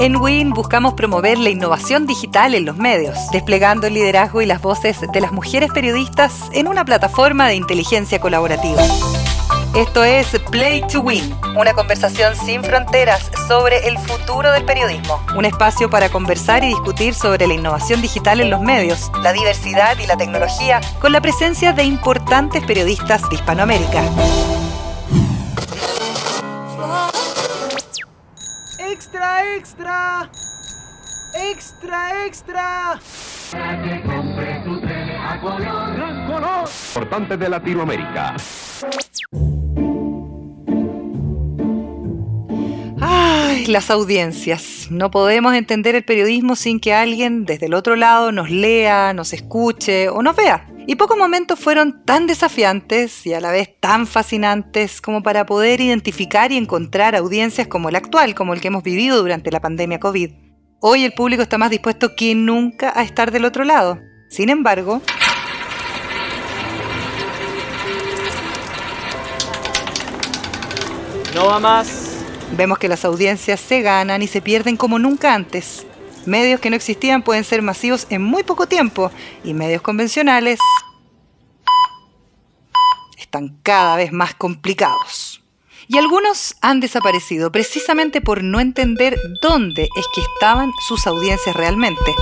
En WIN buscamos promover la innovación digital en los medios, desplegando el liderazgo y las voces de las mujeres periodistas en una plataforma de inteligencia colaborativa. Esto es Play to Win, una conversación sin fronteras sobre el futuro del periodismo. Un espacio para conversar y discutir sobre la innovación digital en los medios, la diversidad y la tecnología, con la presencia de importantes periodistas de Hispanoamérica. ¡Extra, extra! ¡Extra! Para que compre tu tele a color. ¡Gran color! Importante de Latinoamérica. Ay, las audiencias. No podemos entender el periodismo sin que alguien desde el otro lado nos lea, nos escuche o nos vea. Y pocos momentos fueron tan desafiantes y a la vez tan fascinantes como para poder identificar y encontrar audiencias como el actual, como el que hemos vivido durante la pandemia COVID. Hoy el público está más dispuesto que nunca a estar del otro lado. Sin embargo, No va más. Vemos que las audiencias se ganan y se pierden como nunca antes. Medios que no existían pueden ser masivos en muy poco tiempo y medios convencionales están cada vez más complicados. Y algunos han desaparecido precisamente por no entender dónde es que estaban sus audiencias realmente.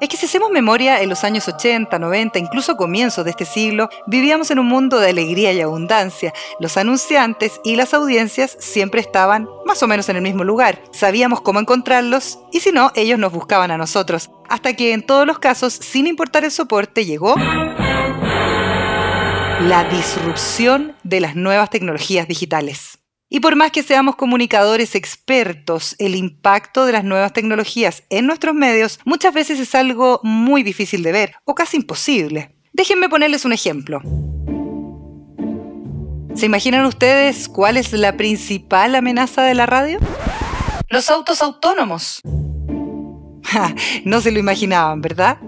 Es que si hacemos memoria, en los años 80, 90, incluso comienzos de este siglo, vivíamos en un mundo de alegría y abundancia. Los anunciantes y las audiencias siempre estaban más o menos en el mismo lugar. Sabíamos cómo encontrarlos y si no, ellos nos buscaban a nosotros. Hasta que en todos los casos, sin importar el soporte, llegó la disrupción de las nuevas tecnologías digitales. Y por más que seamos comunicadores expertos, el impacto de las nuevas tecnologías en nuestros medios muchas veces es algo muy difícil de ver o casi imposible. Déjenme ponerles un ejemplo. ¿Se imaginan ustedes cuál es la principal amenaza de la radio? Los autos autónomos. no se lo imaginaban, ¿verdad?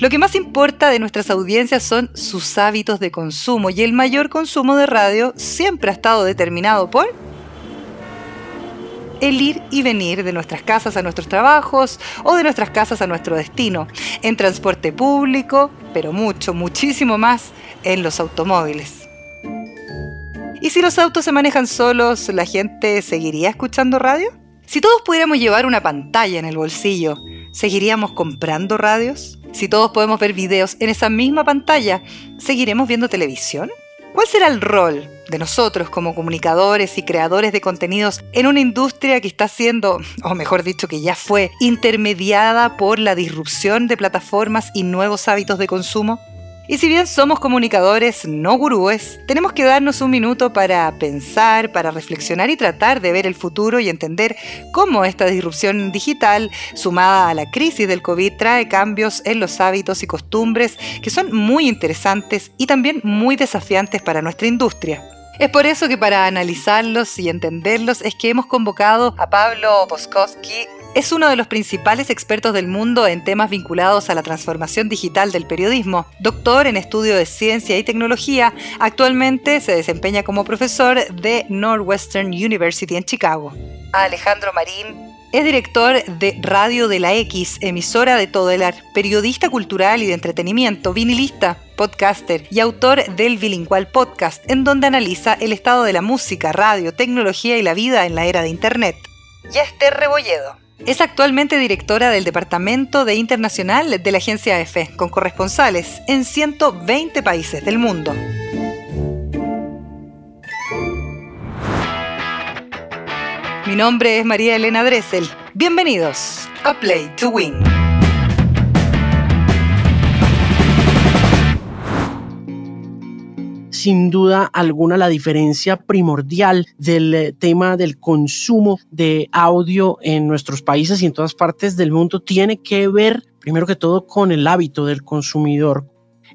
Lo que más importa de nuestras audiencias son sus hábitos de consumo y el mayor consumo de radio siempre ha estado determinado por el ir y venir de nuestras casas a nuestros trabajos o de nuestras casas a nuestro destino, en transporte público, pero mucho, muchísimo más en los automóviles. ¿Y si los autos se manejan solos, la gente seguiría escuchando radio? Si todos pudiéramos llevar una pantalla en el bolsillo, ¿seguiríamos comprando radios? Si todos podemos ver videos en esa misma pantalla, ¿seguiremos viendo televisión? ¿Cuál será el rol de nosotros como comunicadores y creadores de contenidos en una industria que está siendo, o mejor dicho, que ya fue intermediada por la disrupción de plataformas y nuevos hábitos de consumo? Y si bien somos comunicadores, no gurúes, tenemos que darnos un minuto para pensar, para reflexionar y tratar de ver el futuro y entender cómo esta disrupción digital, sumada a la crisis del COVID, trae cambios en los hábitos y costumbres que son muy interesantes y también muy desafiantes para nuestra industria. Es por eso que para analizarlos y entenderlos es que hemos convocado a Pablo Poskowski, es uno de los principales expertos del mundo en temas vinculados a la transformación digital del periodismo. Doctor en estudio de ciencia y tecnología, actualmente se desempeña como profesor de Northwestern University en Chicago. Alejandro Marín es director de Radio de la X, emisora de todo el arte, periodista cultural y de entretenimiento, vinilista, podcaster y autor del Bilingual Podcast, en donde analiza el estado de la música, radio, tecnología y la vida en la era de Internet. Y Esther Rebolledo es actualmente directora del Departamento de Internacional de la agencia EFE, con corresponsales en 120 países del mundo. Mi nombre es María Elena Dressel. Bienvenidos a Play to Win. Sin duda alguna la diferencia primordial del eh, tema del consumo de audio en nuestros países y en todas partes del mundo tiene que ver primero que todo con el hábito del consumidor,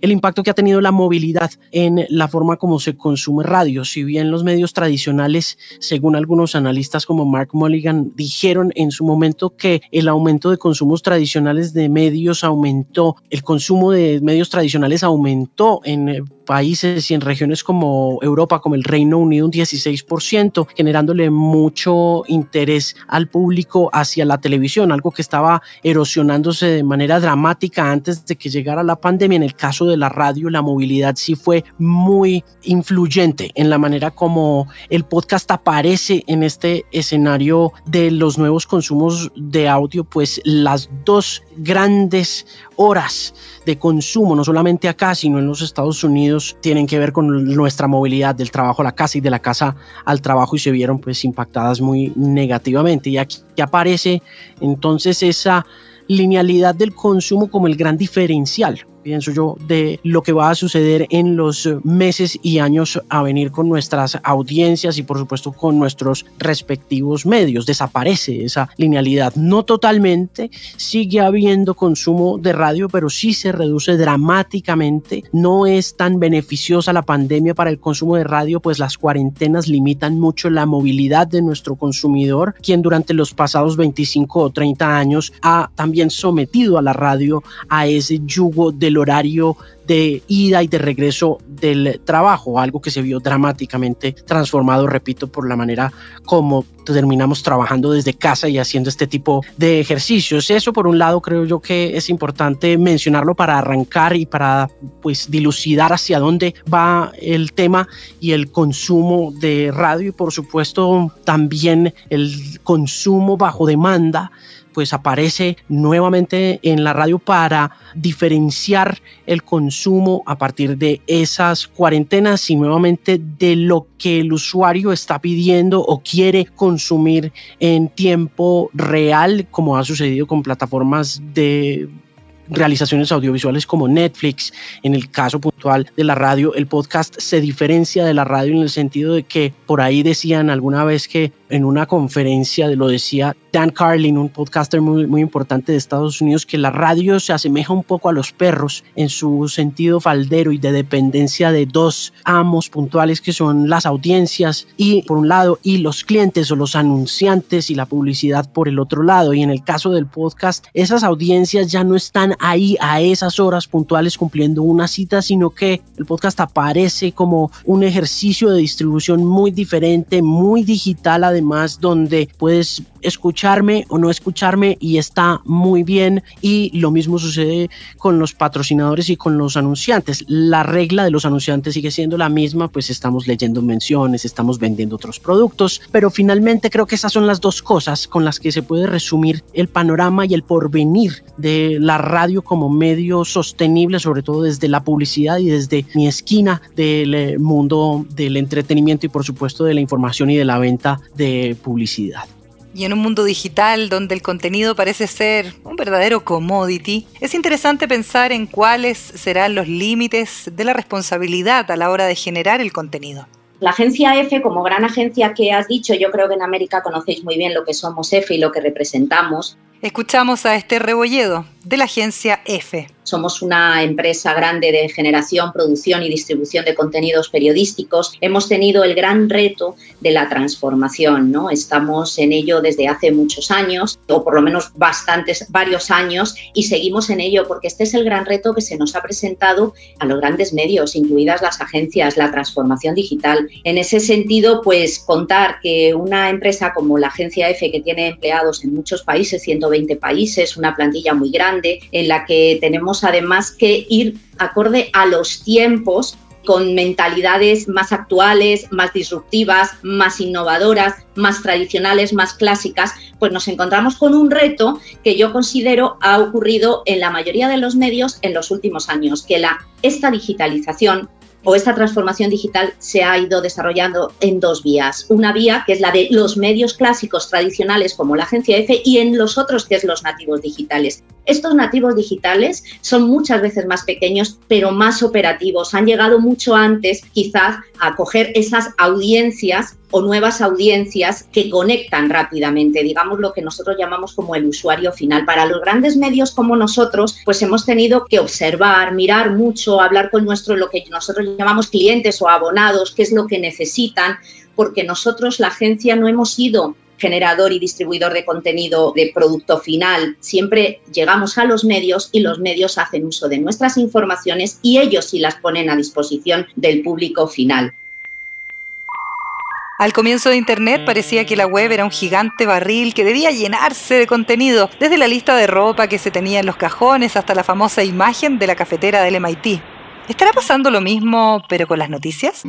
el impacto que ha tenido la movilidad en la forma como se consume radio. Si bien los medios tradicionales, según algunos analistas como Mark Mulligan, dijeron en su momento que el aumento de consumos tradicionales de medios aumentó, el consumo de medios tradicionales aumentó en eh, países y en regiones como Europa, como el Reino Unido, un 16%, generándole mucho interés al público hacia la televisión, algo que estaba erosionándose de manera dramática antes de que llegara la pandemia. En el caso de la radio, la movilidad sí fue muy influyente en la manera como el podcast aparece en este escenario de los nuevos consumos de audio, pues las dos grandes horas de consumo, no solamente acá, sino en los Estados Unidos, tienen que ver con nuestra movilidad del trabajo a la casa y de la casa al trabajo y se vieron pues impactadas muy negativamente. Y aquí aparece entonces esa linealidad del consumo como el gran diferencial pienso yo, de lo que va a suceder en los meses y años a venir con nuestras audiencias y por supuesto con nuestros respectivos medios. Desaparece esa linealidad. No totalmente, sigue habiendo consumo de radio, pero sí se reduce dramáticamente. No es tan beneficiosa la pandemia para el consumo de radio, pues las cuarentenas limitan mucho la movilidad de nuestro consumidor, quien durante los pasados 25 o 30 años ha también sometido a la radio a ese yugo de horario de ida y de regreso del trabajo, algo que se vio dramáticamente transformado, repito, por la manera como terminamos trabajando desde casa y haciendo este tipo de ejercicios. Eso por un lado creo yo que es importante mencionarlo para arrancar y para pues dilucidar hacia dónde va el tema y el consumo de radio y por supuesto también el consumo bajo demanda pues aparece nuevamente en la radio para diferenciar el consumo a partir de esas cuarentenas y nuevamente de lo que el usuario está pidiendo o quiere consumir en tiempo real, como ha sucedido con plataformas de realizaciones audiovisuales como Netflix. En el caso puntual de la radio, el podcast se diferencia de la radio en el sentido de que por ahí decían alguna vez que en una conferencia, lo decía Dan Carlin, un podcaster muy, muy importante de Estados Unidos, que la radio se asemeja un poco a los perros en su sentido faldero y de dependencia de dos amos puntuales que son las audiencias y por un lado y los clientes o los anunciantes y la publicidad por el otro lado. Y en el caso del podcast, esas audiencias ya no están ahí a esas horas puntuales cumpliendo una cita, sino que el podcast aparece como un ejercicio de distribución muy diferente, muy digital además, donde puedes escucharme o no escucharme y está muy bien. Y lo mismo sucede con los patrocinadores y con los anunciantes. La regla de los anunciantes sigue siendo la misma, pues estamos leyendo menciones, estamos vendiendo otros productos, pero finalmente creo que esas son las dos cosas con las que se puede resumir el panorama y el porvenir de la radio como medio sostenible, sobre todo desde la publicidad y desde mi esquina del eh, mundo del entretenimiento y por supuesto de la información y de la venta de publicidad. Y en un mundo digital donde el contenido parece ser un verdadero commodity, es interesante pensar en cuáles serán los límites de la responsabilidad a la hora de generar el contenido. La agencia F, como gran agencia que has dicho, yo creo que en América conocéis muy bien lo que somos F y lo que representamos. Escuchamos a este Rebolledo de la agencia F. Somos una empresa grande de generación, producción y distribución de contenidos periodísticos. Hemos tenido el gran reto de la transformación, ¿no? Estamos en ello desde hace muchos años, o por lo menos bastantes, varios años, y seguimos en ello porque este es el gran reto que se nos ha presentado a los grandes medios, incluidas las agencias, la transformación digital. En ese sentido, pues contar que una empresa como la agencia F, que tiene empleados en muchos países, 120 países, una plantilla muy grande, en la que tenemos además que ir acorde a los tiempos con mentalidades más actuales, más disruptivas, más innovadoras, más tradicionales, más clásicas, pues nos encontramos con un reto que yo considero ha ocurrido en la mayoría de los medios en los últimos años, que la esta digitalización o esta transformación digital se ha ido desarrollando en dos vías. Una vía que es la de los medios clásicos tradicionales como la agencia F y en los otros que es los nativos digitales. Estos nativos digitales son muchas veces más pequeños pero más operativos. Han llegado mucho antes quizás a coger esas audiencias o nuevas audiencias que conectan rápidamente, digamos lo que nosotros llamamos como el usuario final. Para los grandes medios como nosotros, pues hemos tenido que observar, mirar mucho, hablar con nuestro, lo que nosotros llamamos clientes o abonados, qué es lo que necesitan, porque nosotros, la agencia, no hemos ido generador y distribuidor de contenido de producto final, siempre llegamos a los medios y los medios hacen uso de nuestras informaciones y ellos sí las ponen a disposición del público final. Al comienzo de Internet parecía que la web era un gigante barril que debía llenarse de contenido, desde la lista de ropa que se tenía en los cajones hasta la famosa imagen de la cafetera del MIT. ¿Estará pasando lo mismo pero con las noticias?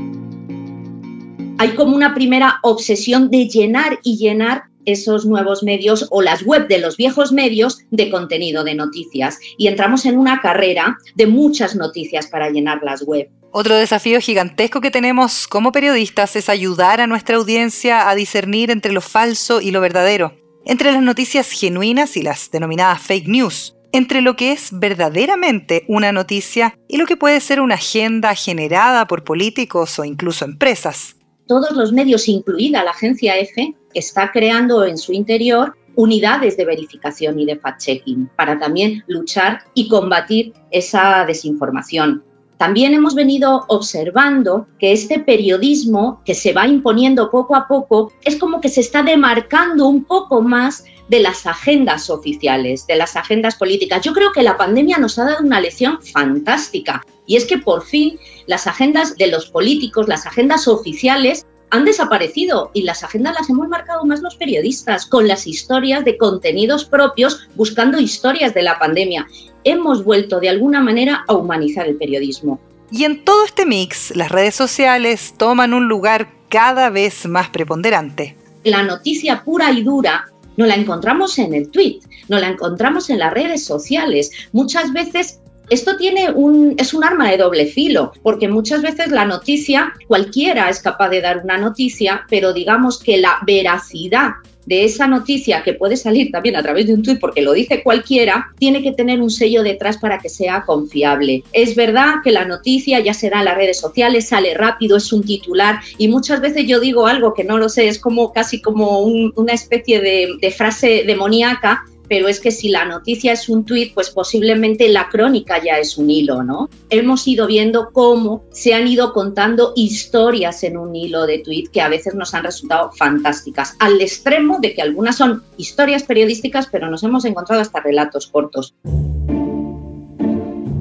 Hay como una primera obsesión de llenar y llenar esos nuevos medios o las web de los viejos medios de contenido de noticias y entramos en una carrera de muchas noticias para llenar las web. Otro desafío gigantesco que tenemos como periodistas es ayudar a nuestra audiencia a discernir entre lo falso y lo verdadero, entre las noticias genuinas y las denominadas fake news, entre lo que es verdaderamente una noticia y lo que puede ser una agenda generada por políticos o incluso empresas. Todos los medios, incluida la agencia EFE, está creando en su interior unidades de verificación y de fact-checking para también luchar y combatir esa desinformación. También hemos venido observando que este periodismo que se va imponiendo poco a poco es como que se está demarcando un poco más de las agendas oficiales, de las agendas políticas. Yo creo que la pandemia nos ha dado una lección fantástica y es que por fin las agendas de los políticos, las agendas oficiales, han desaparecido y las agendas las hemos marcado más los periodistas con las historias de contenidos propios buscando historias de la pandemia hemos vuelto de alguna manera a humanizar el periodismo. Y en todo este mix, las redes sociales toman un lugar cada vez más preponderante. La noticia pura y dura no la encontramos en el tweet, no la encontramos en las redes sociales. Muchas veces esto tiene un, es un arma de doble filo, porque muchas veces la noticia, cualquiera es capaz de dar una noticia, pero digamos que la veracidad de esa noticia que puede salir también a través de un tuit porque lo dice cualquiera, tiene que tener un sello detrás para que sea confiable. Es verdad que la noticia ya se da en las redes sociales, sale rápido, es un titular y muchas veces yo digo algo que no lo sé, es como casi como una especie de, de frase demoníaca pero es que si la noticia es un tuit, pues posiblemente la crónica ya es un hilo, ¿no? Hemos ido viendo cómo se han ido contando historias en un hilo de tuit que a veces nos han resultado fantásticas, al extremo de que algunas son historias periodísticas, pero nos hemos encontrado hasta relatos cortos.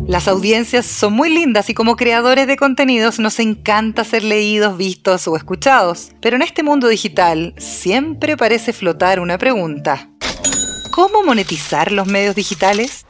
Las audiencias son muy lindas y como creadores de contenidos nos encanta ser leídos, vistos o escuchados. Pero en este mundo digital siempre parece flotar una pregunta. ¿Cómo monetizar los medios digitales?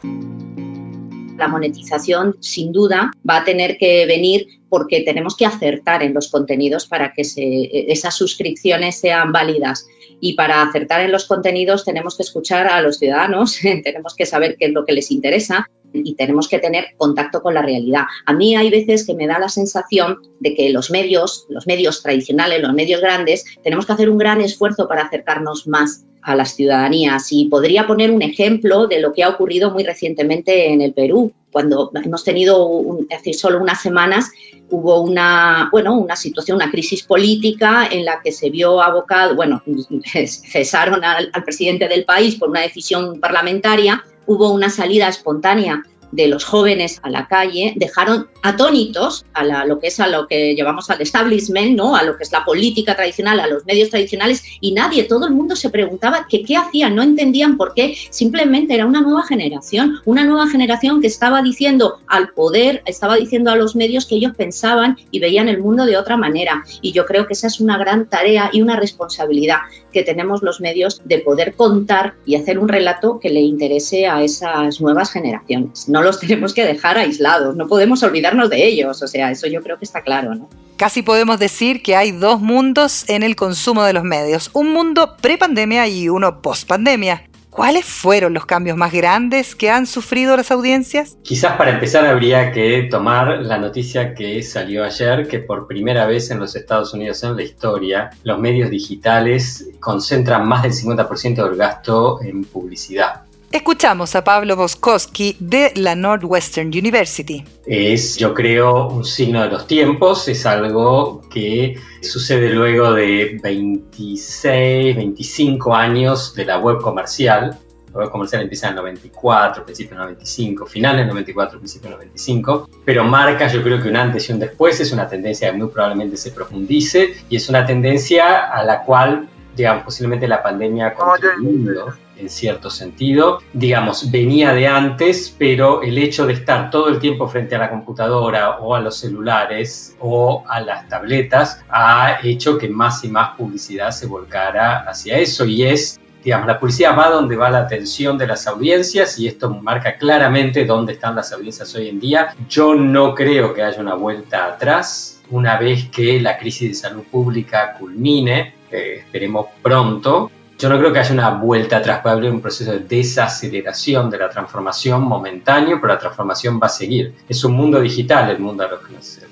La monetización, sin duda, va a tener que venir porque tenemos que acertar en los contenidos para que esas suscripciones sean válidas. Y para acertar en los contenidos tenemos que escuchar a los ciudadanos, tenemos que saber qué es lo que les interesa y tenemos que tener contacto con la realidad. A mí hay veces que me da la sensación de que los medios, los medios tradicionales, los medios grandes, tenemos que hacer un gran esfuerzo para acercarnos más a las ciudadanías. Y podría poner un ejemplo de lo que ha ocurrido muy recientemente en el Perú, cuando hemos tenido, hace solo unas semanas, hubo una, bueno, una situación, una crisis política en la que se vio abocado, bueno, cesaron al presidente del país por una decisión parlamentaria, hubo una salida espontánea de los jóvenes a la calle dejaron atónitos a lo que es a lo que llevamos al establishment, ¿no? a lo que es la política tradicional, a los medios tradicionales, y nadie, todo el mundo se preguntaba qué hacían, no entendían por qué, simplemente era una nueva generación, una nueva generación que estaba diciendo al poder, estaba diciendo a los medios que ellos pensaban y veían el mundo de otra manera. Y yo creo que esa es una gran tarea y una responsabilidad que tenemos los medios de poder contar y hacer un relato que le interese a esas nuevas generaciones. Los tenemos que dejar aislados, no podemos olvidarnos de ellos, o sea, eso yo creo que está claro, ¿no? Casi podemos decir que hay dos mundos en el consumo de los medios, un mundo pre-pandemia y uno post-pandemia. ¿Cuáles fueron los cambios más grandes que han sufrido las audiencias? Quizás para empezar habría que tomar la noticia que salió ayer, que por primera vez en los Estados Unidos en la historia, los medios digitales concentran más del 50% del gasto en publicidad. Escuchamos a Pablo Boskowski de la Northwestern University. Es, yo creo, un signo de los tiempos, es algo que sucede luego de 26, 25 años de la web comercial. La web comercial empieza en el 94, principio del 95, final del 94, principio del 95, pero marca yo creo que un antes y un después, es una tendencia que muy probablemente se profundice y es una tendencia a la cual digamos, posiblemente la pandemia ha contribuido en cierto sentido. Digamos, venía de antes, pero el hecho de estar todo el tiempo frente a la computadora o a los celulares o a las tabletas ha hecho que más y más publicidad se volcara hacia eso y es digamos, la publicidad va donde va la atención de las audiencias y esto marca claramente dónde están las audiencias hoy en día. Yo no creo que haya una vuelta atrás una vez que la crisis de salud pública culmine, esperemos pronto. Yo no creo que haya una vuelta atrás, puede haber un proceso de desaceleración de la transformación momentáneo, pero la transformación va a seguir. Es un mundo digital el mundo al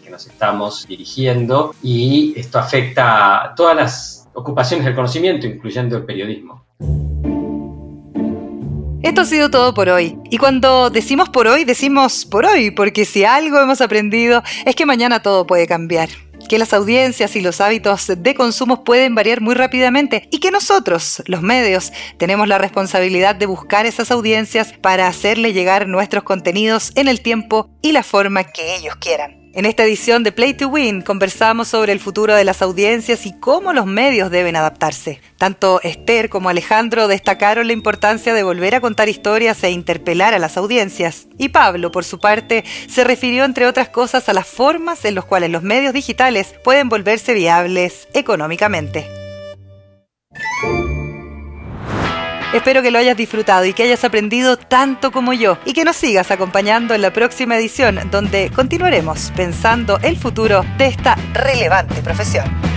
que nos estamos dirigiendo y esto afecta a todas las ocupaciones del conocimiento, incluyendo el periodismo. Esto ha sido todo por hoy. Y cuando decimos por hoy, decimos por hoy, porque si algo hemos aprendido es que mañana todo puede cambiar que las audiencias y los hábitos de consumo pueden variar muy rápidamente y que nosotros, los medios, tenemos la responsabilidad de buscar esas audiencias para hacerle llegar nuestros contenidos en el tiempo y la forma que ellos quieran. En esta edición de Play to Win conversamos sobre el futuro de las audiencias y cómo los medios deben adaptarse. Tanto Esther como Alejandro destacaron la importancia de volver a contar historias e interpelar a las audiencias. Y Pablo, por su parte, se refirió entre otras cosas a las formas en las cuales los medios digitales pueden volverse viables económicamente. Espero que lo hayas disfrutado y que hayas aprendido tanto como yo y que nos sigas acompañando en la próxima edición donde continuaremos pensando el futuro de esta relevante profesión.